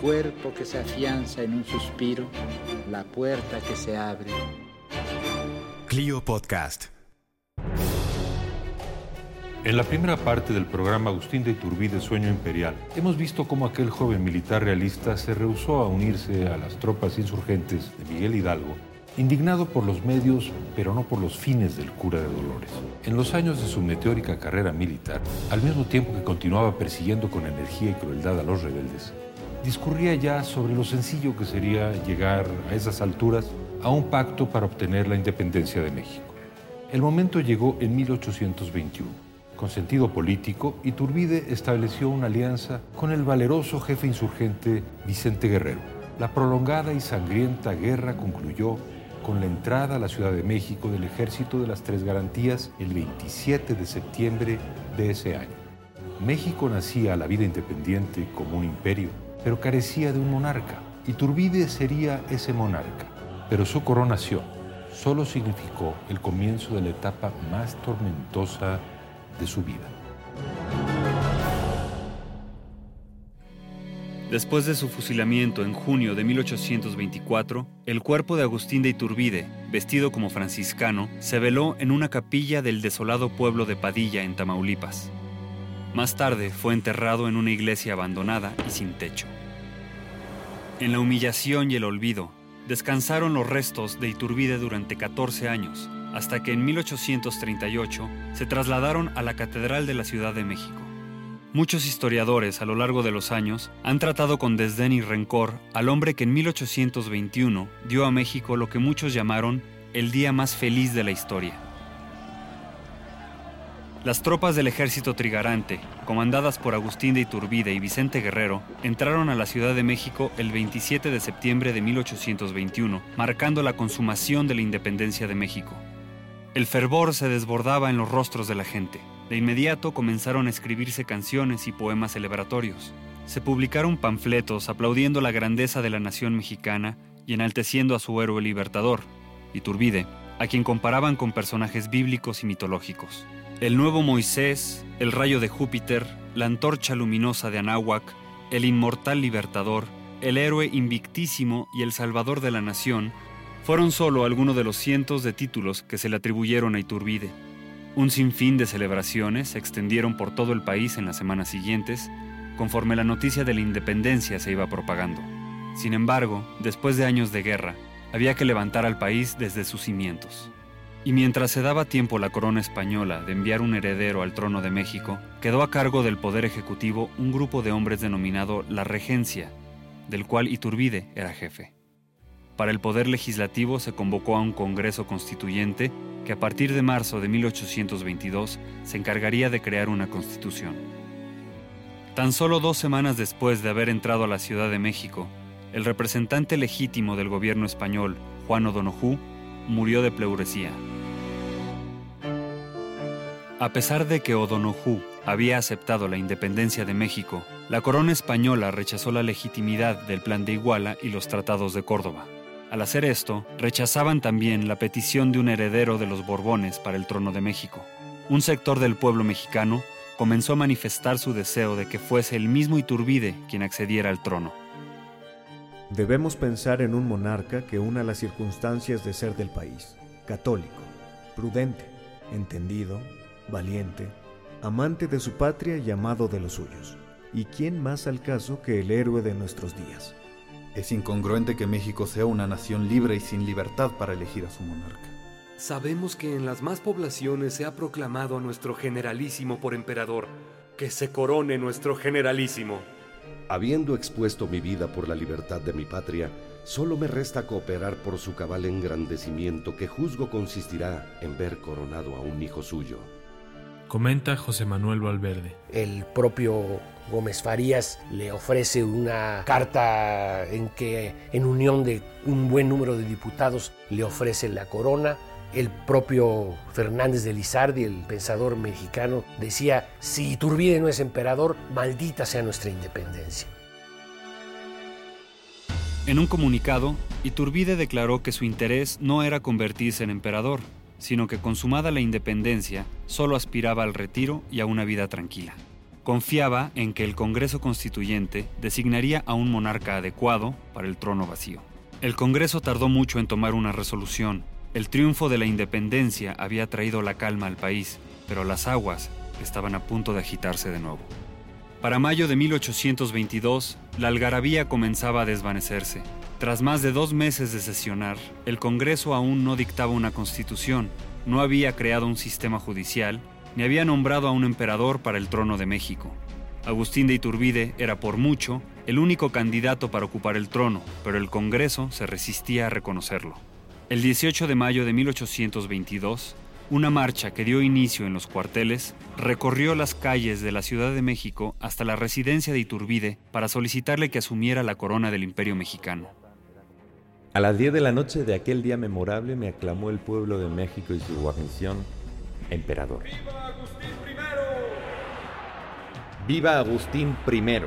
cuerpo que se afianza en un suspiro, la puerta que se abre. Clio Podcast. En la primera parte del programa Agustín de Iturbide Sueño Imperial, hemos visto cómo aquel joven militar realista se rehusó a unirse a las tropas insurgentes de Miguel Hidalgo, indignado por los medios, pero no por los fines del cura de Dolores. En los años de su meteórica carrera militar, al mismo tiempo que continuaba persiguiendo con energía y crueldad a los rebeldes, discurría ya sobre lo sencillo que sería llegar a esas alturas a un pacto para obtener la independencia de México. El momento llegó en 1821. Con sentido político, Iturbide estableció una alianza con el valeroso jefe insurgente Vicente Guerrero. La prolongada y sangrienta guerra concluyó con la entrada a la Ciudad de México del Ejército de las Tres Garantías el 27 de septiembre de ese año. México nacía a la vida independiente como un imperio, pero carecía de un monarca. Iturbide sería ese monarca, pero su coronación solo significó el comienzo de la etapa más tormentosa de su vida. Después de su fusilamiento en junio de 1824, el cuerpo de Agustín de Iturbide, vestido como franciscano, se veló en una capilla del desolado pueblo de Padilla, en Tamaulipas. Más tarde fue enterrado en una iglesia abandonada y sin techo. En la humillación y el olvido, descansaron los restos de Iturbide durante 14 años, hasta que en 1838 se trasladaron a la Catedral de la Ciudad de México. Muchos historiadores a lo largo de los años han tratado con desdén y rencor al hombre que en 1821 dio a México lo que muchos llamaron el día más feliz de la historia. Las tropas del ejército trigarante, comandadas por Agustín de Iturbide y Vicente Guerrero, entraron a la Ciudad de México el 27 de septiembre de 1821, marcando la consumación de la independencia de México. El fervor se desbordaba en los rostros de la gente. De inmediato comenzaron a escribirse canciones y poemas celebratorios. Se publicaron panfletos aplaudiendo la grandeza de la nación mexicana y enalteciendo a su héroe libertador, Iturbide, a quien comparaban con personajes bíblicos y mitológicos. El nuevo Moisés, el rayo de Júpiter, la antorcha luminosa de Anáhuac, el inmortal libertador, el héroe invictísimo y el salvador de la nación, fueron solo algunos de los cientos de títulos que se le atribuyeron a Iturbide. Un sinfín de celebraciones se extendieron por todo el país en las semanas siguientes, conforme la noticia de la independencia se iba propagando. Sin embargo, después de años de guerra, había que levantar al país desde sus cimientos. Y mientras se daba tiempo la corona española de enviar un heredero al trono de México, quedó a cargo del Poder Ejecutivo un grupo de hombres denominado la Regencia, del cual Iturbide era jefe. Para el Poder Legislativo se convocó a un Congreso Constituyente que a partir de marzo de 1822 se encargaría de crear una constitución. Tan solo dos semanas después de haber entrado a la Ciudad de México, el representante legítimo del gobierno español, Juan O'Donoghue, murió de pleuresía. A pesar de que O'Donoghue había aceptado la independencia de México, la corona española rechazó la legitimidad del Plan de Iguala y los tratados de Córdoba. Al hacer esto, rechazaban también la petición de un heredero de los Borbones para el trono de México. Un sector del pueblo mexicano comenzó a manifestar su deseo de que fuese el mismo Iturbide quien accediera al trono. Debemos pensar en un monarca que una las circunstancias de ser del país, católico, prudente, entendido, valiente, amante de su patria y amado de los suyos. ¿Y quién más al caso que el héroe de nuestros días? Es incongruente que México sea una nación libre y sin libertad para elegir a su monarca. Sabemos que en las más poblaciones se ha proclamado a nuestro generalísimo por emperador. Que se corone nuestro generalísimo. Habiendo expuesto mi vida por la libertad de mi patria, Solo me resta cooperar por su cabal engrandecimiento que juzgo consistirá en ver coronado a un hijo suyo. Comenta José Manuel Valverde. El propio Gómez Farías le ofrece una carta en que, en unión de un buen número de diputados, le ofrece la corona. El propio Fernández de Lizardi, el pensador mexicano, decía, si Iturbide no es emperador, maldita sea nuestra independencia. En un comunicado, Iturbide declaró que su interés no era convertirse en emperador, sino que consumada la independencia, solo aspiraba al retiro y a una vida tranquila. Confiaba en que el Congreso Constituyente designaría a un monarca adecuado para el trono vacío. El Congreso tardó mucho en tomar una resolución. El triunfo de la independencia había traído la calma al país, pero las aguas estaban a punto de agitarse de nuevo. Para mayo de 1822, la algarabía comenzaba a desvanecerse. Tras más de dos meses de sesionar, el Congreso aún no dictaba una constitución, no había creado un sistema judicial, ni había nombrado a un emperador para el trono de México. Agustín de Iturbide era por mucho el único candidato para ocupar el trono, pero el Congreso se resistía a reconocerlo. El 18 de mayo de 1822, una marcha que dio inicio en los cuarteles recorrió las calles de la Ciudad de México hasta la residencia de Iturbide para solicitarle que asumiera la corona del Imperio Mexicano. A las 10 de la noche de aquel día memorable me aclamó el pueblo de México y su guarnición emperador. ¡Viva Agustín I! ¡Viva Agustín I!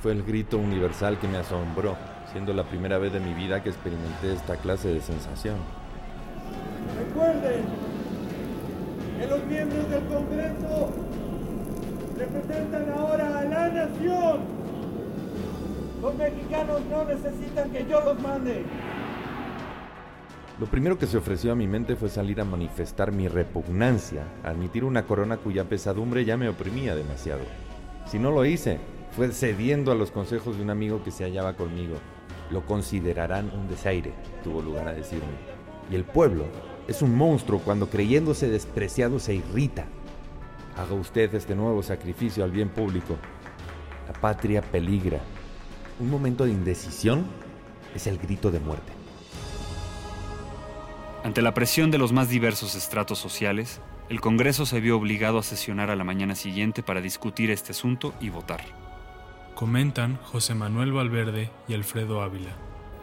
Fue el grito universal que me asombró, siendo la primera vez de mi vida que experimenté esta clase de sensación. Recuerden que los miembros del Congreso representan ahora a la nación. Los mexicanos no necesitan que yo los mande. Lo primero que se ofreció a mi mente fue salir a manifestar mi repugnancia, a admitir una corona cuya pesadumbre ya me oprimía demasiado. Si no lo hice, fue cediendo a los consejos de un amigo que se hallaba conmigo. Lo considerarán un desaire, tuvo lugar a decirme. Y el pueblo es un monstruo cuando creyéndose despreciado se irrita. Haga usted este nuevo sacrificio al bien público. La patria peligra. Un momento de indecisión es el grito de muerte. Ante la presión de los más diversos estratos sociales, el Congreso se vio obligado a sesionar a la mañana siguiente para discutir este asunto y votar. Comentan José Manuel Valverde y Alfredo Ávila.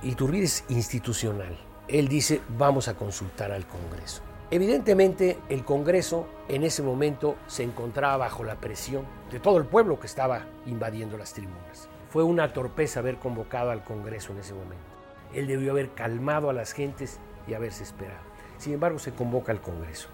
Iturbide es institucional él dice vamos a consultar al Congreso. Evidentemente el Congreso en ese momento se encontraba bajo la presión de todo el pueblo que estaba invadiendo las tribunas. Fue una torpeza haber convocado al Congreso en ese momento. Él debió haber calmado a las gentes y haberse esperado. Sin embargo, se convoca al Congreso.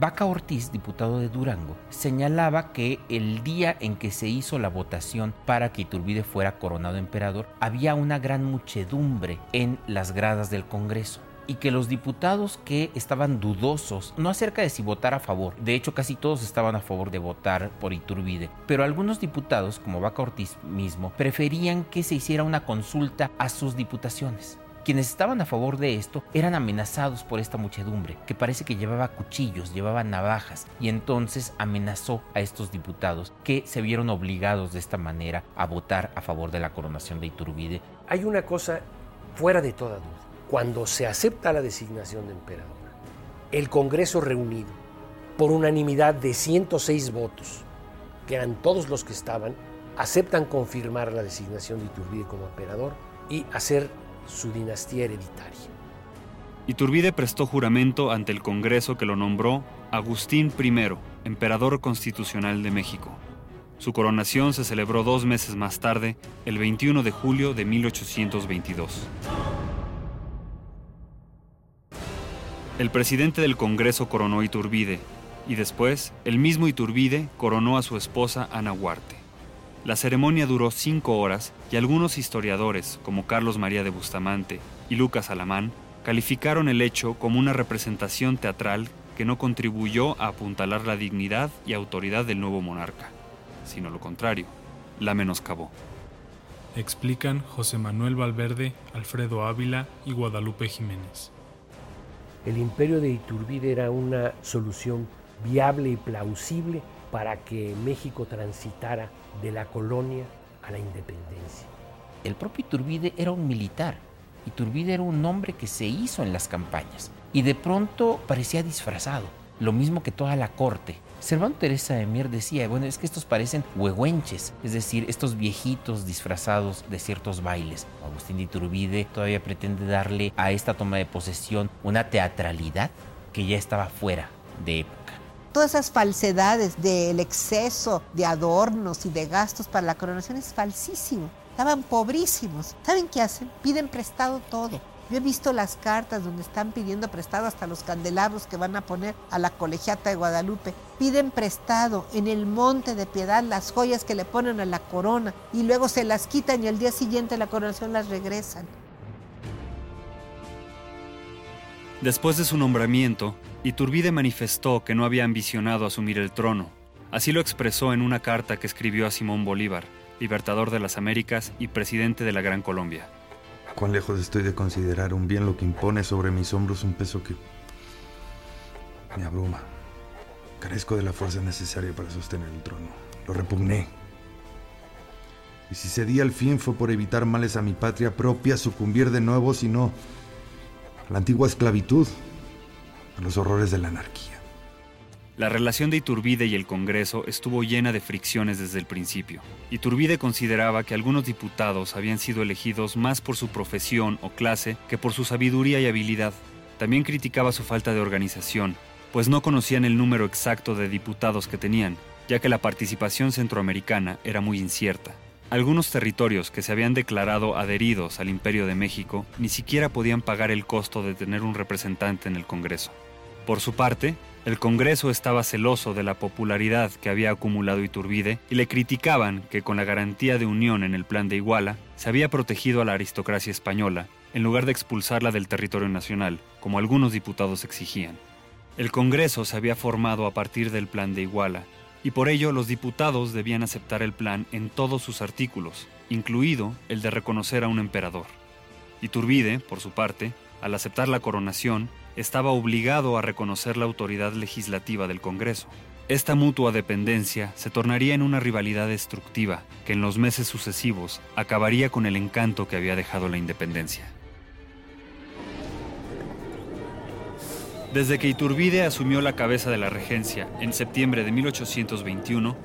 Vaca Ortiz, diputado de Durango, señalaba que el día en que se hizo la votación para que Iturbide fuera coronado emperador, había una gran muchedumbre en las gradas del Congreso y que los diputados que estaban dudosos, no acerca de si votar a favor, de hecho casi todos estaban a favor de votar por Iturbide, pero algunos diputados, como Vaca Ortiz mismo, preferían que se hiciera una consulta a sus diputaciones. Quienes estaban a favor de esto eran amenazados por esta muchedumbre, que parece que llevaba cuchillos, llevaba navajas, y entonces amenazó a estos diputados que se vieron obligados de esta manera a votar a favor de la coronación de Iturbide. Hay una cosa fuera de toda duda. Cuando se acepta la designación de emperador, el Congreso reunido, por unanimidad de 106 votos, que eran todos los que estaban, aceptan confirmar la designación de Iturbide como emperador y hacer su dinastía hereditaria. Iturbide prestó juramento ante el Congreso que lo nombró Agustín I, emperador constitucional de México. Su coronación se celebró dos meses más tarde, el 21 de julio de 1822. El presidente del Congreso coronó Iturbide y después el mismo Iturbide coronó a su esposa Ana Huarte. La ceremonia duró cinco horas y algunos historiadores, como Carlos María de Bustamante y Lucas Alamán, calificaron el hecho como una representación teatral que no contribuyó a apuntalar la dignidad y autoridad del nuevo monarca, sino lo contrario, la menoscabó. Explican José Manuel Valverde, Alfredo Ávila y Guadalupe Jiménez. El imperio de Iturbide era una solución viable y plausible para que México transitara de la colonia a la independencia. El propio Iturbide era un militar Iturbide era un hombre que se hizo en las campañas y de pronto parecía disfrazado, lo mismo que toda la corte. Servando Teresa de Mier decía, bueno, es que estos parecen huehuenches, es decir, estos viejitos disfrazados de ciertos bailes. Agustín de Iturbide todavía pretende darle a esta toma de posesión una teatralidad que ya estaba fuera de. Todas esas falsedades del exceso de adornos y de gastos para la coronación es falsísimo. Estaban pobrísimos. ¿Saben qué hacen? Piden prestado todo. Yo he visto las cartas donde están pidiendo prestado hasta los candelabros que van a poner a la colegiata de Guadalupe. Piden prestado en el monte de piedad las joyas que le ponen a la corona y luego se las quitan y al día siguiente la coronación las regresan. Después de su nombramiento, Iturbide manifestó que no había ambicionado asumir el trono. Así lo expresó en una carta que escribió a Simón Bolívar, libertador de las Américas y presidente de la Gran Colombia. Cuán lejos estoy de considerar un bien lo que impone sobre mis hombros un peso que me abruma. Carezco de la fuerza necesaria para sostener el trono. Lo repugné. Y si cedí al fin fue por evitar males a mi patria propia, sucumbir de nuevo, sino a la antigua esclavitud, a los horrores de la anarquía. La relación de Iturbide y el Congreso estuvo llena de fricciones desde el principio. Iturbide consideraba que algunos diputados habían sido elegidos más por su profesión o clase que por su sabiduría y habilidad. También criticaba su falta de organización, pues no conocían el número exacto de diputados que tenían, ya que la participación centroamericana era muy incierta. Algunos territorios que se habían declarado adheridos al Imperio de México ni siquiera podían pagar el costo de tener un representante en el Congreso. Por su parte, el Congreso estaba celoso de la popularidad que había acumulado Iturbide y le criticaban que con la garantía de unión en el plan de Iguala se había protegido a la aristocracia española en lugar de expulsarla del territorio nacional, como algunos diputados exigían. El Congreso se había formado a partir del plan de Iguala y por ello los diputados debían aceptar el plan en todos sus artículos, incluido el de reconocer a un emperador. Iturbide, por su parte, al aceptar la coronación, estaba obligado a reconocer la autoridad legislativa del Congreso. Esta mutua dependencia se tornaría en una rivalidad destructiva que en los meses sucesivos acabaría con el encanto que había dejado la independencia. Desde que Iturbide asumió la cabeza de la regencia en septiembre de 1821,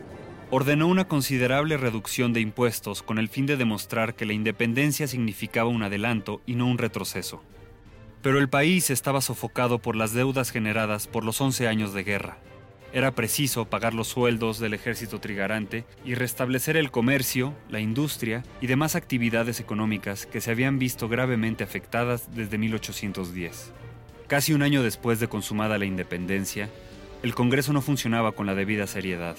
ordenó una considerable reducción de impuestos con el fin de demostrar que la independencia significaba un adelanto y no un retroceso. Pero el país estaba sofocado por las deudas generadas por los 11 años de guerra. Era preciso pagar los sueldos del ejército trigarante y restablecer el comercio, la industria y demás actividades económicas que se habían visto gravemente afectadas desde 1810. Casi un año después de consumada la independencia, el Congreso no funcionaba con la debida seriedad.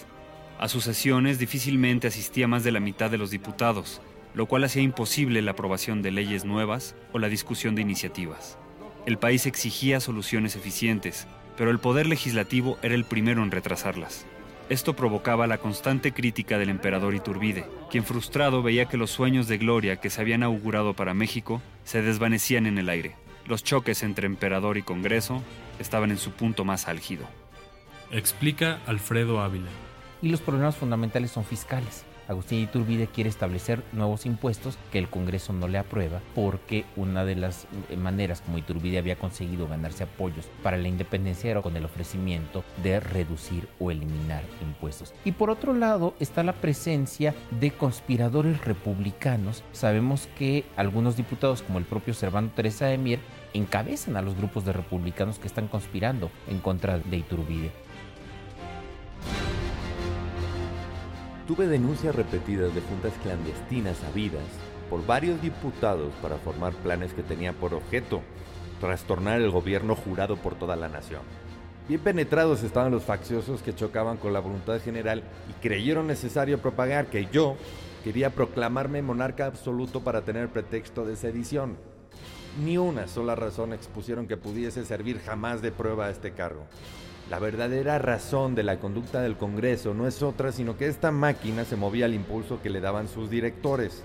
A sus sesiones difícilmente asistía más de la mitad de los diputados, lo cual hacía imposible la aprobación de leyes nuevas o la discusión de iniciativas. El país exigía soluciones eficientes, pero el poder legislativo era el primero en retrasarlas. Esto provocaba la constante crítica del emperador Iturbide, quien frustrado veía que los sueños de gloria que se habían augurado para México se desvanecían en el aire. Los choques entre emperador y Congreso estaban en su punto más álgido. Explica Alfredo Ávila. Y los problemas fundamentales son fiscales. Agustín Iturbide quiere establecer nuevos impuestos que el Congreso no le aprueba porque una de las eh, maneras como Iturbide había conseguido ganarse apoyos para la independencia era con el ofrecimiento de reducir o eliminar impuestos. Y por otro lado está la presencia de conspiradores republicanos. Sabemos que algunos diputados como el propio Servando Teresa de Mier encabezan a los grupos de republicanos que están conspirando en contra de Iturbide. Tuve denuncias repetidas de juntas clandestinas habidas por varios diputados para formar planes que tenían por objeto trastornar el gobierno jurado por toda la nación. Bien penetrados estaban los facciosos que chocaban con la voluntad general y creyeron necesario propagar que yo quería proclamarme monarca absoluto para tener pretexto de sedición. Ni una sola razón expusieron que pudiese servir jamás de prueba a este cargo. La verdadera razón de la conducta del Congreso no es otra sino que esta máquina se movía al impulso que le daban sus directores.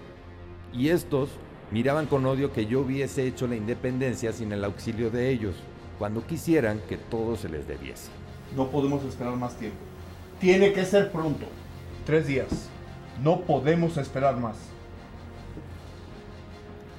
Y estos miraban con odio que yo hubiese hecho la independencia sin el auxilio de ellos, cuando quisieran que todo se les debiese. No podemos esperar más tiempo. Tiene que ser pronto. Tres días. No podemos esperar más.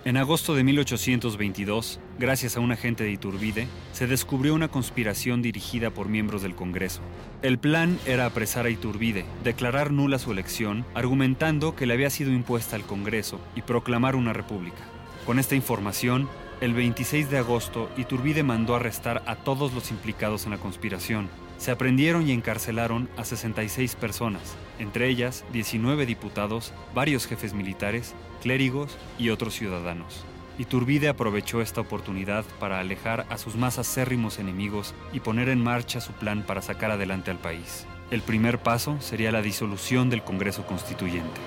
En agosto de 1822, gracias a un agente de Iturbide, se descubrió una conspiración dirigida por miembros del Congreso. El plan era apresar a Iturbide, declarar nula su elección, argumentando que le había sido impuesta al Congreso y proclamar una república. Con esta información, el 26 de agosto, Iturbide mandó arrestar a todos los implicados en la conspiración. Se aprendieron y encarcelaron a 66 personas, entre ellas 19 diputados, varios jefes militares, clérigos y otros ciudadanos. Iturbide aprovechó esta oportunidad para alejar a sus más acérrimos enemigos y poner en marcha su plan para sacar adelante al país. El primer paso sería la disolución del Congreso Constituyente.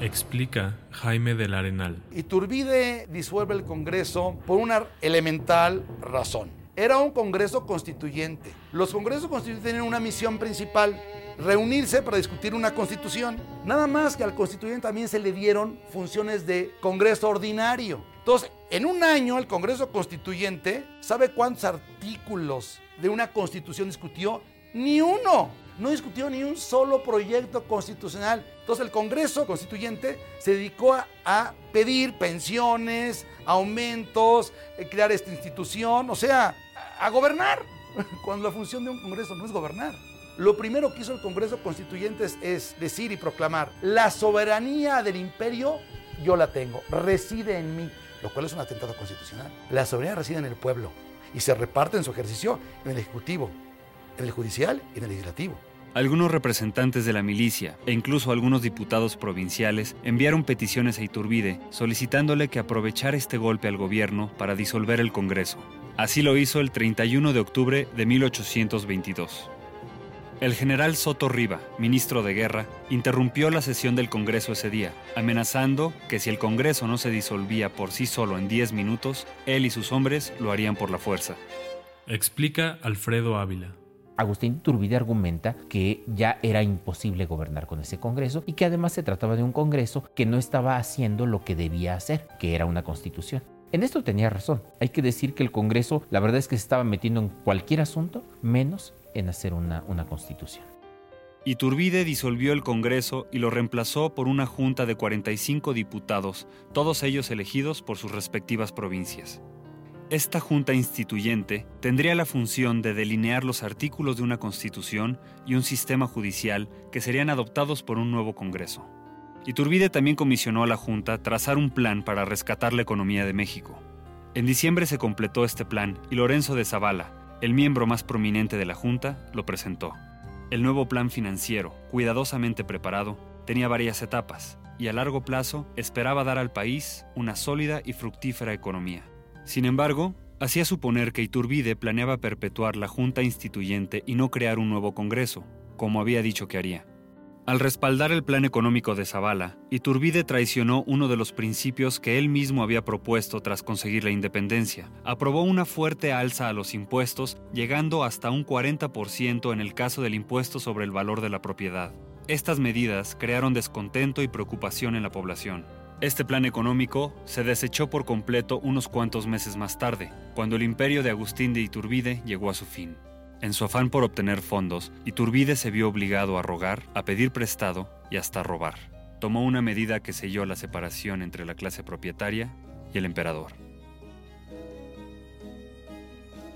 Explica Jaime del Arenal. Iturbide disuelve el Congreso por una elemental razón. Era un Congreso constituyente. Los Congresos constituyentes tienen una misión principal, reunirse para discutir una constitución. Nada más que al constituyente también se le dieron funciones de Congreso ordinario. Entonces, en un año el Congreso Constituyente, ¿sabe cuántos artículos de una constitución discutió? Ni uno. No discutió ni un solo proyecto constitucional. Entonces el Congreso Constituyente se dedicó a, a pedir pensiones, aumentos, eh, crear esta institución, o sea, a, gobernar, cuando la función de un Congreso no es gobernar. Lo primero que hizo el Congreso Constituyente es, decir y proclamar, la soberanía del imperio yo la tengo, reside en mí, lo cual es un atentado constitucional. La soberanía reside en el pueblo y se reparte en su ejercicio en el Ejecutivo, en el Judicial y en el Legislativo. Algunos representantes de la milicia e incluso algunos diputados provinciales enviaron peticiones a Iturbide solicitándole que aprovechara este golpe al gobierno para disolver el Congreso. Así lo hizo el 31 de octubre de 1822. El general Soto Riva, ministro de Guerra, interrumpió la sesión del Congreso ese día, amenazando que si el Congreso no se disolvía por sí solo en 10 minutos, él y sus hombres lo harían por la fuerza. Explica Alfredo Ávila. Agustín Iturbide argumenta que ya era imposible gobernar con ese Congreso y que además se trataba de un Congreso que no estaba haciendo lo que debía hacer, que era una constitución. En esto tenía razón. Hay que decir que el Congreso, la verdad es que se estaba metiendo en cualquier asunto, menos en hacer una, constitución. Iturbide disolvió el Congreso y lo reemplazó por una junta de 45 diputados, todos ellos elegidos por sus respectivas provincias. Esta junta instituyente tendría la función de delinear los artículos de una constitución y un sistema judicial que serían adoptados por un nuevo Congreso. Iturbide también comisionó a la junta trazar un plan para rescatar la economía de México. En diciembre se completó este plan y Lorenzo de Zavala, el miembro más prominente de la junta, lo presentó. El nuevo plan financiero, cuidadosamente preparado, tenía varias etapas y a largo plazo esperaba dar al país una sólida y fructífera economía. Sin embargo, hacía suponer que Iturbide planeaba perpetuar la Junta Instituyente y no crear un nuevo Congreso, como había dicho que haría. Al respaldar el plan económico de Zavala, Iturbide traicionó uno de los principios que él mismo había propuesto tras conseguir la independencia. Aprobó una fuerte alza a los impuestos, llegando hasta un 40% en el caso del impuesto sobre el valor de la propiedad. Estas medidas crearon descontento y preocupación en la población. Este plan económico se desechó por completo unos cuantos meses más tarde, cuando el imperio de Agustín de Iturbide llegó a su fin. En su afán por obtener fondos, Iturbide se vio obligado a rogar, a pedir prestado y hasta a robar. Tomó una medida que selló la separación entre la clase propietaria y el emperador.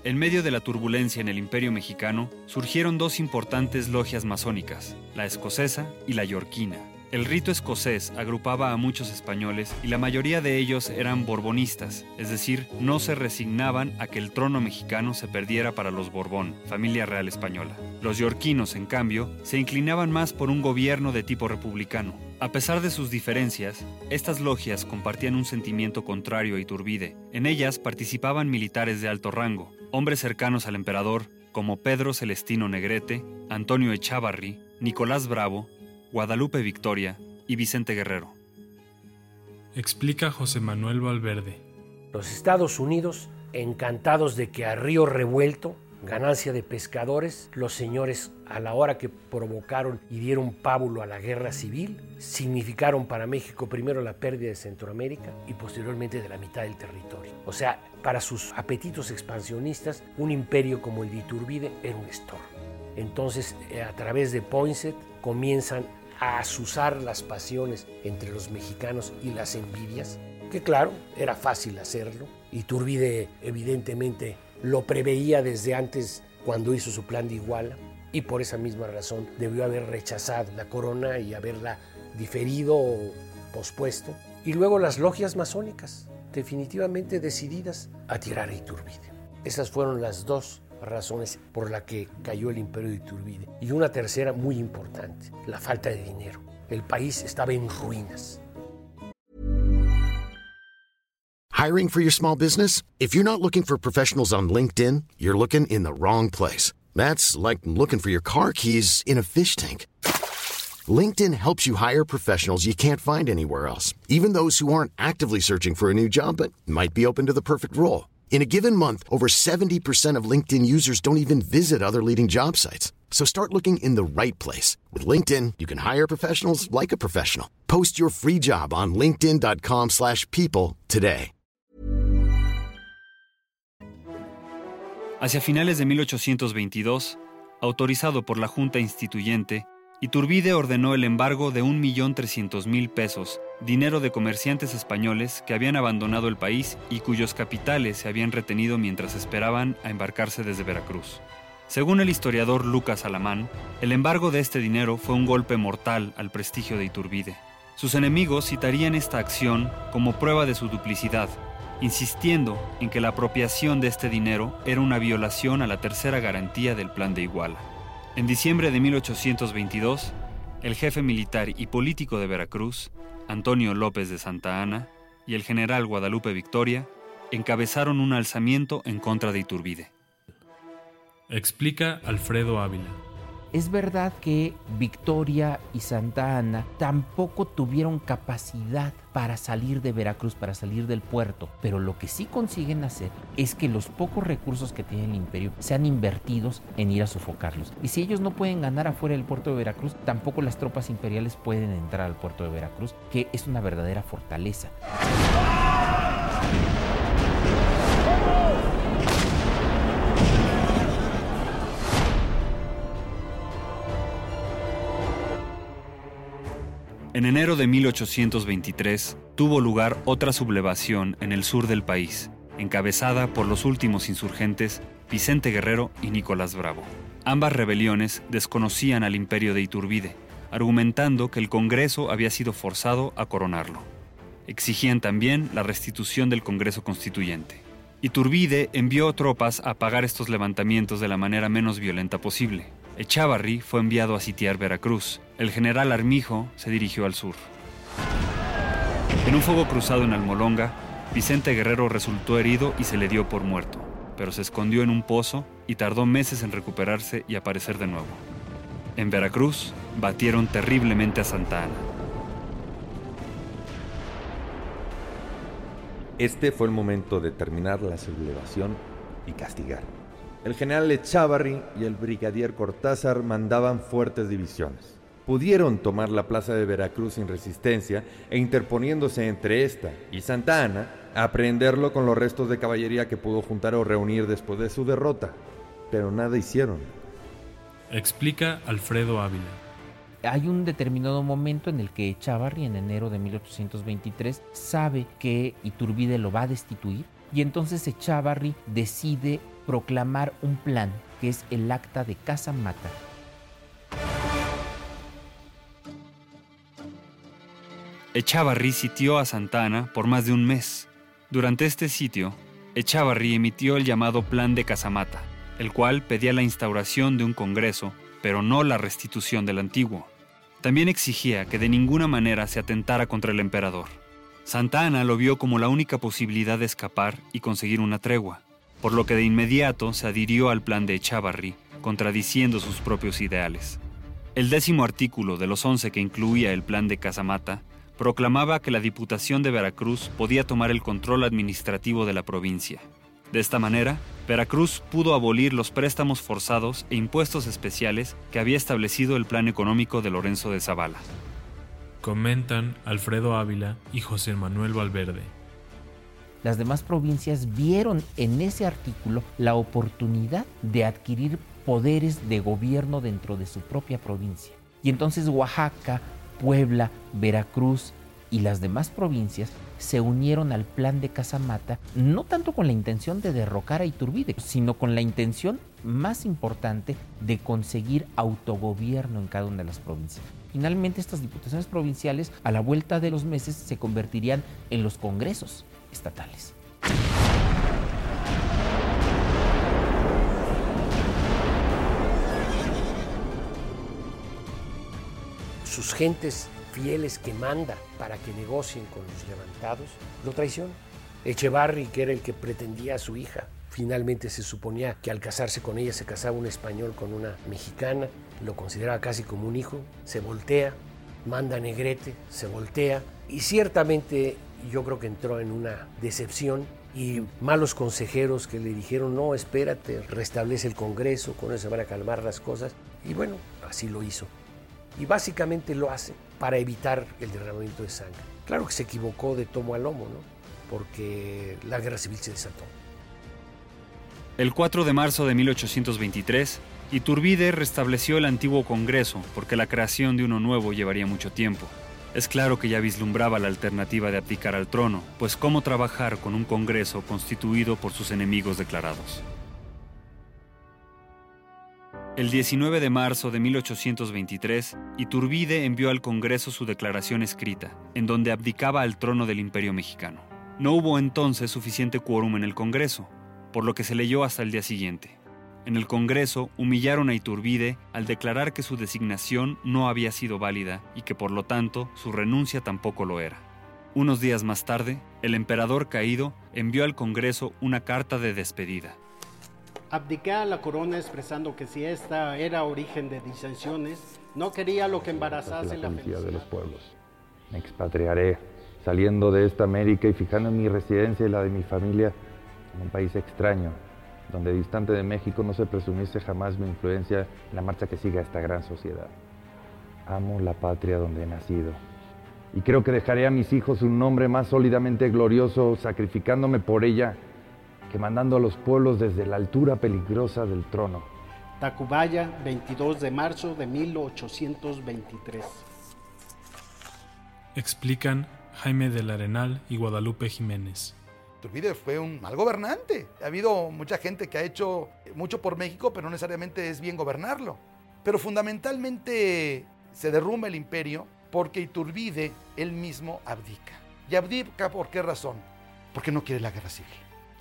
En medio de la turbulencia en el imperio mexicano, surgieron dos importantes logias masónicas, la escocesa y la yorquina. El rito escocés agrupaba a muchos españoles y la mayoría de ellos eran borbonistas, es decir, no se resignaban a que el trono mexicano se perdiera para los Borbón, familia real española. Los yorquinos, en cambio, se inclinaban más por un gobierno de tipo republicano. A pesar de sus diferencias, estas logias compartían un sentimiento contrario a Iturbide. En ellas participaban militares de alto rango, hombres cercanos al emperador, como Pedro Celestino Negrete, Antonio Echavarri, Nicolás Bravo, Guadalupe Victoria y Vicente Guerrero. Explica José Manuel Valverde. Los Estados Unidos, encantados de que a río revuelto, ganancia de pescadores, los señores a la hora que provocaron y dieron pábulo a la guerra civil, significaron para México primero la pérdida de Centroamérica y posteriormente de la mitad del territorio. O sea, para sus apetitos expansionistas, un imperio como el de Iturbide era un estorbo. Entonces, a través de Poinsett comienzan a azuzar las pasiones entre los mexicanos y las envidias que claro, era fácil hacerlo. Iturbide evidentemente lo preveía desde antes cuando hizo su plan de Iguala y por esa misma razón debió haber rechazado la corona y haberla diferido o pospuesto. Y luego las logias masónicas, definitivamente decididas a tirar a Iturbide. Esas fueron las dos razones por las que cayó el imperio de Iturbide. Y una tercera muy importante, la falta de dinero. El país estaba en ruinas. Hiring for your small business? If you're not looking for professionals on LinkedIn, you're looking in the wrong place. That's like looking for your car keys in a fish tank. LinkedIn helps you hire professionals you can't find anywhere else, even those who aren't actively searching for a new job but might be open to the perfect role. In a given month, over 70% of LinkedIn users don't even visit other leading job sites. So start looking in the right place. With LinkedIn, you can hire professionals like a professional. Post your free job on linkedin.com slash people today. Hacia finales de 1822, autorizado por la Junta Instituyente, Iturbide ordenó el embargo de 1.300.000 pesos, dinero de comerciantes españoles que habían abandonado el país y cuyos capitales se habían retenido mientras esperaban a embarcarse desde Veracruz. Según el historiador Lucas Alamán, el embargo de este dinero fue un golpe mortal al prestigio de Iturbide. Sus enemigos citarían esta acción como prueba de su duplicidad, insistiendo en que la apropiación de este dinero era una violación a la tercera garantía del Plan de Iguala. En diciembre de 1822, el jefe militar y político de Veracruz, Antonio López de Santa Ana, y el general Guadalupe Victoria encabezaron un alzamiento en contra de Iturbide. Explica Alfredo Ávila. Es verdad que Victoria y Santa Ana tampoco tuvieron capacidad para salir de Veracruz, para salir del puerto, pero lo que sí consiguen hacer es que los pocos recursos que tiene el imperio sean invertidos en ir a sofocarlos. Y si ellos no pueden ganar afuera del puerto de Veracruz, tampoco las tropas imperiales pueden entrar al puerto de Veracruz, que es una verdadera fortaleza. En enero de 1823 tuvo lugar otra sublevación en el sur del país, encabezada por los últimos insurgentes Vicente Guerrero y Nicolás Bravo. Ambas rebeliones desconocían al imperio de Iturbide, argumentando que el Congreso había sido forzado a coronarlo. Exigían también la restitución del Congreso Constituyente. Iturbide envió tropas a apagar estos levantamientos de la manera menos violenta posible. Echavarri fue enviado a sitiar Veracruz. El general Armijo se dirigió al sur. En un fuego cruzado en Almolonga, Vicente Guerrero resultó herido y se le dio por muerto, pero se escondió en un pozo y tardó meses en recuperarse y aparecer de nuevo. En Veracruz, batieron terriblemente a Santa Ana. Este fue el momento de terminar la sublevación y castigar. El general Echavarri y el brigadier Cortázar mandaban fuertes divisiones. Pudieron tomar la plaza de Veracruz sin resistencia e interponiéndose entre esta y Santa Ana, aprenderlo con los restos de caballería que pudo juntar o reunir después de su derrota. Pero nada hicieron. Explica Alfredo Ávila. Hay un determinado momento en el que Echavarri, en enero de 1823, sabe que Iturbide lo va a destituir y entonces Echavarri decide proclamar un plan que es el acta de Casamata. Echavarri sitió a Santa Ana por más de un mes. Durante este sitio, Echavarri emitió el llamado Plan de Casamata, el cual pedía la instauración de un Congreso, pero no la restitución del antiguo. También exigía que de ninguna manera se atentara contra el emperador. Santa Ana lo vio como la única posibilidad de escapar y conseguir una tregua, por lo que de inmediato se adhirió al plan de Echavarri, contradiciendo sus propios ideales. El décimo artículo de los once que incluía el plan de Casamata proclamaba que la Diputación de Veracruz podía tomar el control administrativo de la provincia. De esta manera, Veracruz pudo abolir los préstamos forzados e impuestos especiales que había establecido el plan económico de Lorenzo de Zavala. Comentan Alfredo Ávila y José Manuel Valverde. Las demás provincias vieron en ese artículo la oportunidad de adquirir poderes de gobierno dentro de su propia provincia. Y entonces Oaxaca, Puebla, Veracruz y las demás provincias se unieron al plan de Casamata, no tanto con la intención de derrocar a Iturbide, sino con la intención más importante de conseguir autogobierno en cada una de las provincias. Finalmente estas diputaciones provinciales a la vuelta de los meses se convertirían en los congresos estatales. sus gentes fieles que manda para que negocien con los levantados, lo traicionan. Echevarri, que era el que pretendía a su hija, finalmente se suponía que al casarse con ella se casaba un español con una mexicana, lo consideraba casi como un hijo, se voltea, manda a Negrete, se voltea, y ciertamente yo creo que entró en una decepción y malos consejeros que le dijeron, no, espérate, restablece el Congreso, con eso se van a calmar las cosas, y bueno, así lo hizo. Y básicamente lo hace para evitar el derramamiento de sangre. Claro que se equivocó de tomo a lomo, ¿no? Porque la guerra civil se desató. El 4 de marzo de 1823, Iturbide restableció el antiguo Congreso porque la creación de uno nuevo llevaría mucho tiempo. Es claro que ya vislumbraba la alternativa de abdicar al trono, pues cómo trabajar con un Congreso constituido por sus enemigos declarados. El 19 de marzo de 1823, Iturbide envió al Congreso su declaración escrita, en donde abdicaba al trono del Imperio mexicano. No hubo entonces suficiente quórum en el Congreso, por lo que se leyó hasta el día siguiente. En el Congreso humillaron a Iturbide al declarar que su designación no había sido válida y que por lo tanto su renuncia tampoco lo era. Unos días más tarde, el emperador caído envió al Congreso una carta de despedida, Abdiqué a la corona expresando que si esta era origen de disensiones, no quería lo que embarazase la, felicidad de los pueblos. Me expatriaré, saliendo de esta América y fijando mi residencia y la de mi familia en un país extraño, donde distante de México no se presumiese jamás mi influencia en la marcha que sigue a esta gran sociedad. Amo la patria donde he nacido. Y creo que dejaré a mis hijos un nombre más sólidamente glorioso, sacrificándome por ella que mandando a los pueblos desde la altura peligrosa del trono. Tacubaya, 22 de marzo de 1823. Explican Jaime del Arenal y Guadalupe Jiménez. Turbide fue un mal gobernante. Ha habido mucha gente que ha hecho mucho por México, pero no necesariamente es bien gobernarlo. Pero fundamentalmente se derrumba el imperio porque Iturbide él mismo abdica. ¿Y abdica por qué razón? Porque no quiere la guerra civil.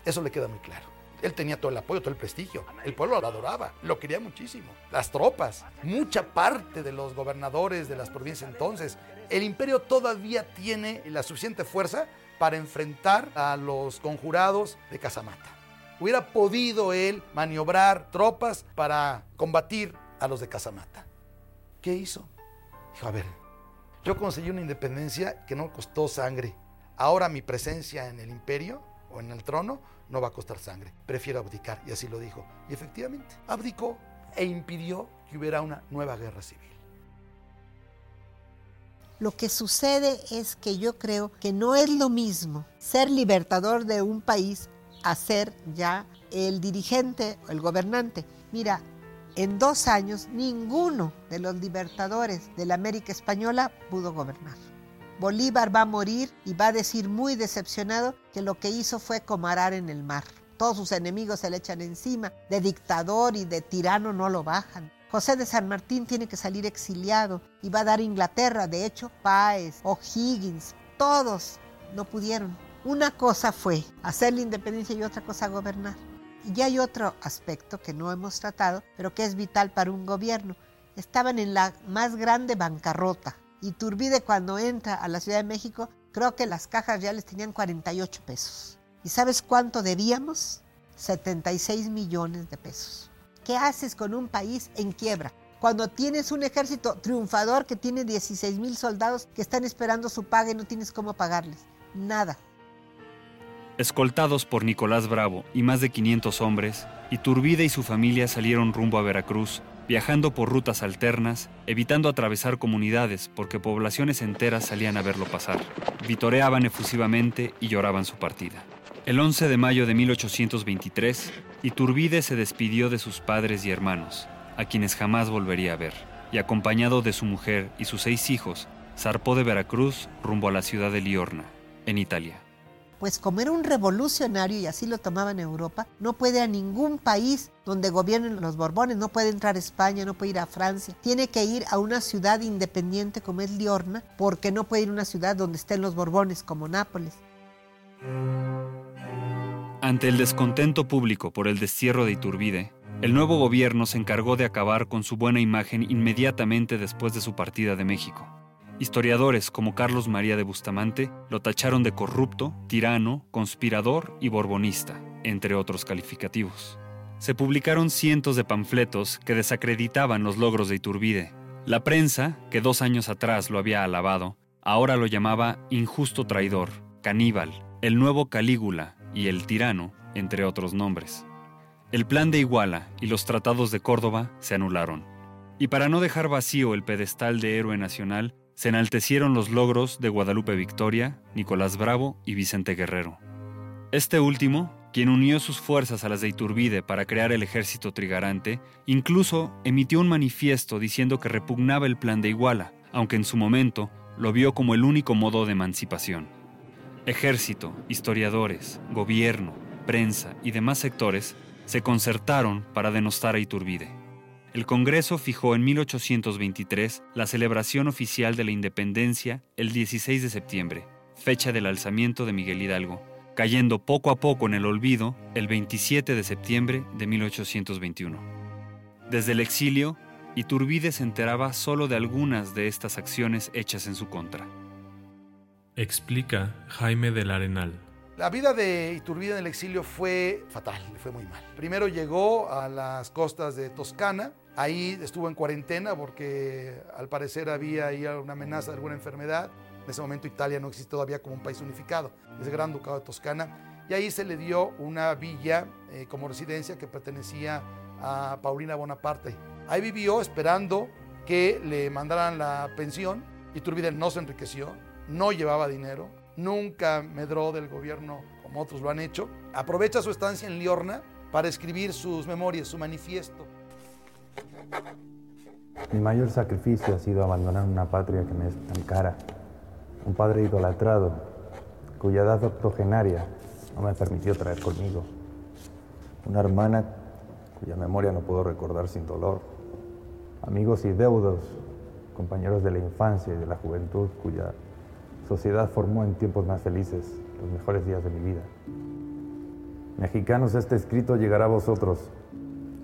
Eso le queda muy claro. Él tenía todo el apoyo, todo el prestigio. El pueblo lo adoraba, lo quería muchísimo. Las tropas, mucha parte de los gobernadores de las provincias entonces. El imperio todavía tiene la suficiente fuerza para enfrentar a los conjurados de Casamata. Hubiera podido él maniobrar tropas para combatir a los de Casamata. ¿Qué hizo? Dijo, a ver, yo conseguí una independencia que no costó sangre. Ahora mi presencia en el imperio o en el trono, no va a costar sangre. Prefiero abdicar. Y así lo dijo. Y efectivamente, abdicó e impidió que hubiera una nueva guerra civil. Lo que sucede es que yo creo que no es lo mismo ser libertador de un país a ser ya el dirigente o el gobernante. Mira, en dos años ninguno de los libertadores de la América Española pudo gobernar. Bolívar va a morir y va a decir muy decepcionado que lo que hizo fue como arar en el mar. Todos sus enemigos se le echan encima, de dictador y de tirano no lo bajan. José de San Martín tiene que salir exiliado y va a dar Inglaterra. De hecho, Páez, O'Higgins, todos no pudieron. Una cosa fue hacer la independencia y otra cosa gobernar. Y hay otro aspecto que no hemos tratado, pero que es vital para un gobierno. Estaban en la más grande bancarrota. Iturbide cuando entra a la Ciudad de México, creo que las cajas reales tenían 48 pesos. ¿Y sabes cuánto debíamos? 76 millones de pesos. ¿Qué haces con un país en quiebra? Cuando tienes un ejército triunfador que tiene 16 mil soldados que están esperando su paga y no tienes cómo pagarles. Nada. Escoltados por Nicolás Bravo y más de 500 hombres, Iturbide y su familia salieron rumbo a Veracruz viajando por rutas alternas, evitando atravesar comunidades porque poblaciones enteras salían a verlo pasar. Vitoreaban efusivamente y lloraban su partida. El 11 de mayo de 1823, Iturbide se despidió de sus padres y hermanos, a quienes jamás volvería a ver, y acompañado de su mujer y sus seis hijos, zarpó de Veracruz rumbo a la ciudad de Liorna, en Italia. Pues como era un revolucionario y así lo tomaba en Europa, no puede a ningún país donde gobiernen los Borbones, no puede entrar a España, no puede ir a Francia, tiene que ir a una ciudad independiente como es Liorna, porque no puede ir a una ciudad donde estén los Borbones como Nápoles. Ante el descontento público por el destierro de Iturbide, el nuevo gobierno se encargó de acabar con su buena imagen inmediatamente después de su partida de México. Historiadores como Carlos María de Bustamante lo tacharon de corrupto, tirano, conspirador y borbonista, entre otros calificativos. Se publicaron cientos de panfletos que desacreditaban los logros de Iturbide. La prensa, que dos años atrás lo había alabado, ahora lo llamaba injusto traidor, caníbal, el nuevo Calígula y el tirano, entre otros nombres. El plan de Iguala y los tratados de Córdoba se anularon. Y para no dejar vacío el pedestal de héroe nacional, se enaltecieron los logros de Guadalupe Victoria, Nicolás Bravo y Vicente Guerrero. Este último, quien unió sus fuerzas a las de Iturbide para crear el ejército trigarante, incluso emitió un manifiesto diciendo que repugnaba el plan de Iguala, aunque en su momento lo vio como el único modo de emancipación. Ejército, historiadores, gobierno, prensa y demás sectores se concertaron para denostar a Iturbide. El Congreso fijó en 1823 la celebración oficial de la independencia el 16 de septiembre, fecha del alzamiento de Miguel Hidalgo, cayendo poco a poco en el olvido el 27 de septiembre de 1821. Desde el exilio, Iturbide se enteraba solo de algunas de estas acciones hechas en su contra. Explica Jaime del Arenal. La vida de Iturbide en el exilio fue fatal, fue muy mal. Primero llegó a las costas de Toscana, ahí estuvo en cuarentena porque al parecer había ahí una amenaza de alguna enfermedad. En ese momento Italia no existe todavía como un país unificado, es el Gran Ducado de Toscana. Y ahí se le dio una villa eh, como residencia que pertenecía a Paulina Bonaparte. Ahí vivió esperando que le mandaran la pensión. Iturbide no se enriqueció, no llevaba dinero, nunca medró del gobierno como otros lo han hecho. Aprovecha su estancia en Liorna para escribir sus memorias, su manifiesto. Mi mayor sacrificio ha sido abandonar una patria que me es tan cara, un padre idolatrado, cuya edad octogenaria no me permitió traer conmigo, una hermana cuya memoria no puedo recordar sin dolor, amigos y deudos, compañeros de la infancia y de la juventud cuya sociedad formó en tiempos más felices los mejores días de mi vida. Mexicanos, este escrito llegará a vosotros.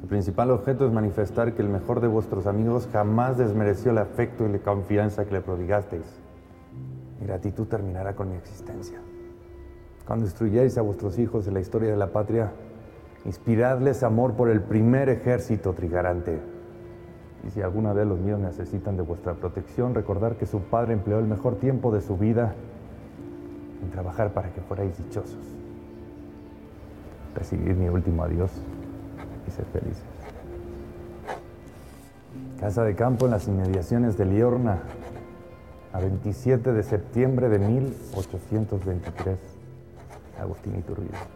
El principal objeto es manifestar que el mejor de vuestros amigos jamás desmereció el afecto y la confianza que le prodigasteis. Mi gratitud terminará con mi existencia. Cuando instruyáis a vuestros hijos en la historia de la patria, inspiradles amor por el primer ejército trigarante y si alguna vez los míos necesitan de vuestra protección, recordar que su padre empleó el mejor tiempo de su vida en trabajar para que fuerais dichosos. Recibid mi último adiós y sed felices. Casa de campo en las inmediaciones de Liorna, a 27 de septiembre de 1823. Agustín Iturbide.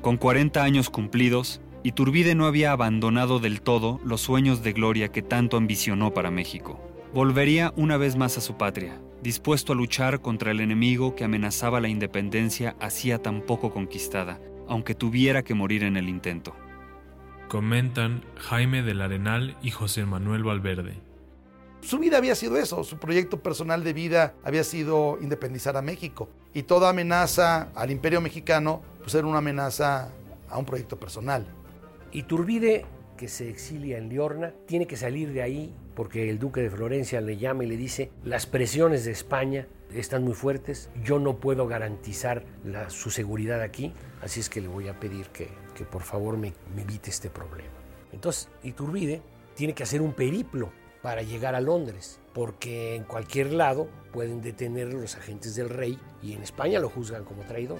Con 40 años cumplidos, Iturbide no había abandonado del todo los sueños de gloria que tanto ambicionó para México. Volvería una vez más a su patria, dispuesto a luchar contra el enemigo que amenazaba la independencia hacía tan poco conquistada, aunque tuviera que morir en el intento. Comentan Jaime del Arenal y José Manuel Valverde. Su vida había sido eso, su proyecto personal de vida había sido independizar a México. Y toda amenaza al imperio mexicano pues una amenaza a un proyecto personal. Iturbide, que se exilia en Liorna, tiene que salir de ahí porque el duque de Florencia le llama y le dice, las presiones de España están muy fuertes, yo no puedo garantizar su seguridad aquí, así es que le voy a pedir que, que por favor me, me evite este problema. Entonces, Iturbide tiene que hacer un periplo para llegar a Londres, porque en cualquier lado pueden detener los agentes del rey y en España lo juzgan como traidor.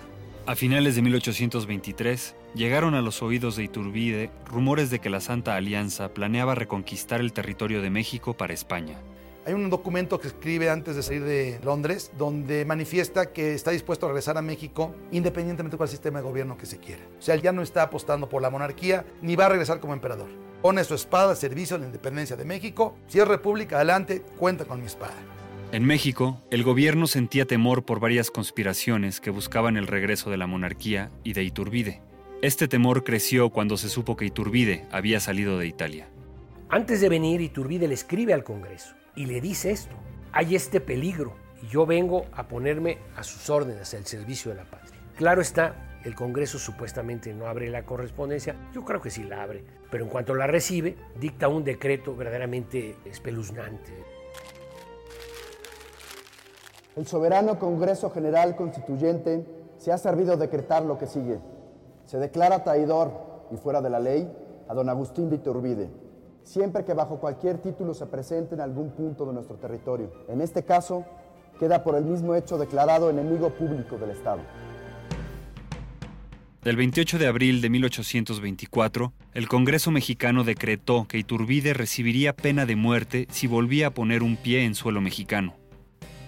A finales de 1823, llegaron a los oídos de Iturbide rumores de que la Santa Alianza planeaba reconquistar el territorio de México para España. Hay un documento que escribe antes de salir de Londres donde manifiesta que está dispuesto a regresar a México independientemente de cuál sistema de gobierno que se quiera. O sea, él ya no está apostando por la monarquía ni va a regresar como emperador. Pone su espada al servicio de la independencia de México. Si es república, adelante, cuenta con mi espada. En México, el gobierno sentía temor por varias conspiraciones que buscaban el regreso de la monarquía y de Iturbide. Este temor creció cuando se supo que Iturbide había salido de Italia. Antes de venir, Iturbide le escribe al Congreso y le dice esto. Hay este peligro y yo vengo a ponerme a sus órdenes, al servicio de la patria. Claro está, el Congreso supuestamente no abre la correspondencia, yo creo que sí la abre, pero en cuanto la recibe, dicta un decreto verdaderamente espeluznante. El soberano Congreso General Constituyente se ha servido decretar lo que sigue. Se declara traidor y fuera de la ley a don Agustín de Iturbide, siempre que bajo cualquier título se presente en algún punto de nuestro territorio. En este caso, queda por el mismo hecho declarado enemigo público del Estado. El 28 de abril de 1824, el Congreso mexicano decretó que Iturbide recibiría pena de muerte si volvía a poner un pie en suelo mexicano.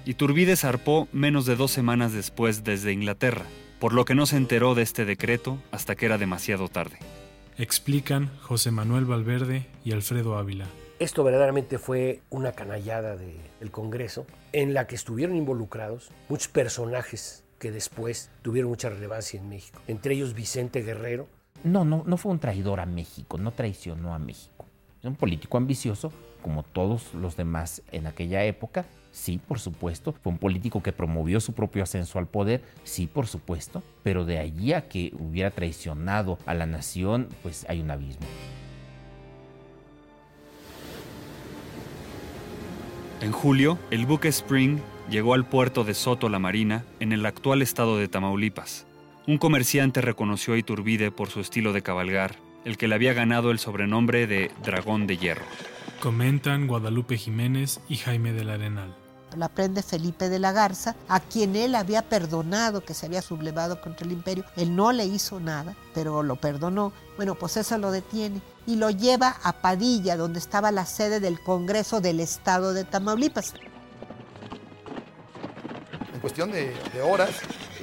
Iturbide zarpó menos de dos semanas después desde Inglaterra, por lo que no se enteró de este decreto hasta que era demasiado tarde. Explican José Manuel Valverde y Alfredo Ávila. Esto verdaderamente fue una canallada del Congreso en la que estuvieron involucrados muchos personajes que después tuvieron mucha relevancia en México, entre ellos Vicente Guerrero. No, no, no fue un traidor a México, no traicionó a México. Es un político ambicioso, como todos los demás en aquella época, Sí, por supuesto. Fue un político que promovió su propio ascenso al poder. Sí, por supuesto. Pero de allí a que hubiera traicionado a la nación, pues hay un abismo. En julio, el buque Spring llegó al puerto de Soto la Marina, en el actual estado de Tamaulipas. Un comerciante reconoció a Iturbide por su estilo de cabalgar, el que le había ganado el sobrenombre de Dragón de Hierro. Comentan Guadalupe Jiménez y Jaime del Arenal la prende Felipe de la Garza, a quien él había perdonado que se había sublevado contra el imperio. Él no le hizo nada, pero lo perdonó. Bueno, pues eso lo detiene y lo lleva a Padilla, donde estaba la sede del Congreso del Estado de Tamaulipas. En cuestión de, horas,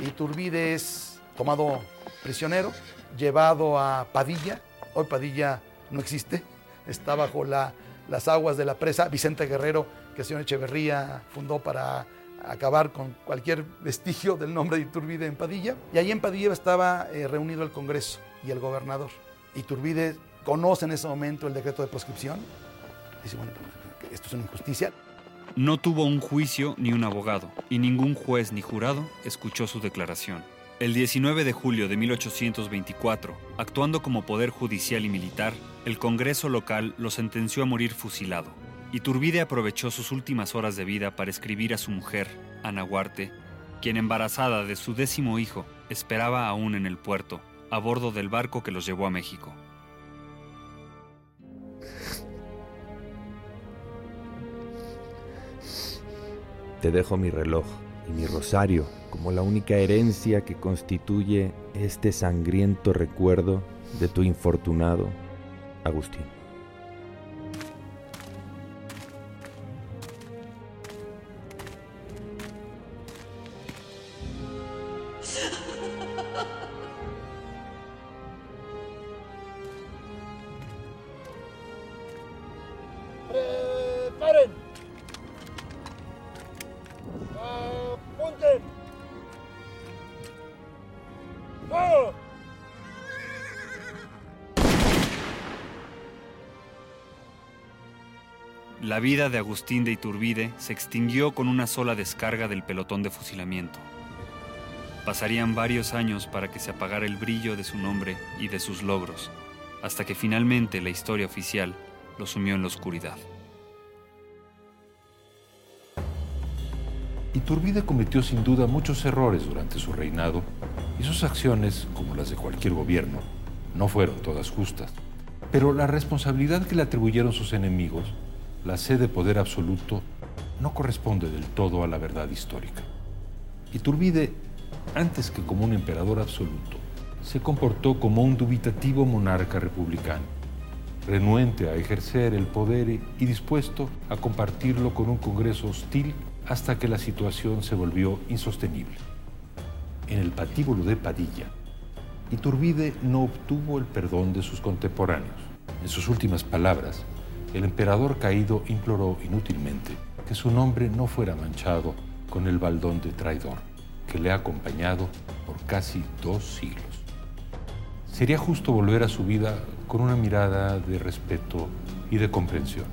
Iturbide es tomado prisionero, llevado a Padilla. Hoy Padilla no existe, está bajo la, las aguas de la presa. Vicente Guerrero que el señor Echeverría fundó para acabar con cualquier vestigio del nombre de Iturbide en Padilla. Y ahí en Padilla estaba eh, reunido el Congreso y el gobernador. Iturbide conoce en ese momento el decreto de proscripción. Dice, bueno, pues, esto es una injusticia. No tuvo un juicio ni un abogado, y ningún juez ni jurado escuchó su declaración. El 19 de julio de 1824, actuando como poder judicial y militar, el Congreso local lo sentenció a morir fusilado. Iturbide aprovechó sus últimas horas de vida para escribir a su mujer, Ana Huarte, quien embarazada de su décimo hijo esperaba aún en el puerto, a bordo del barco que los llevó a México. Te dejo mi reloj y mi rosario como la única herencia que constituye este sangriento recuerdo de tu infortunado Agustín. La vida de Agustín de Iturbide se extinguió con una sola descarga del pelotón de fusilamiento. Pasarían varios años para que se apagara el brillo de su nombre y de sus logros, hasta que finalmente la historia oficial lo sumió en la oscuridad. Iturbide cometió sin duda muchos errores durante su reinado y sus acciones, como las de cualquier gobierno, no fueron todas justas. Pero la responsabilidad que le atribuyeron sus enemigos la sed de poder absoluto no corresponde del todo a la verdad histórica. Iturbide, antes que como un emperador absoluto, se comportó como un dubitativo monarca republicano. renuente a ejercer el poder y dispuesto a compartirlo con un Congreso hostil hasta que la situación se volvió insostenible. En el patíbulo de Padilla, Iturbide no obtuvo el perdón de sus contemporáneos. En sus últimas palabras, el emperador caído imploró inútilmente que su nombre no fuera manchado con el baldón de traidor que le ha acompañado por casi dos siglos. Sería justo volver a su vida con una mirada de respeto y de comprensión.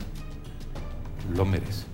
Lo merece.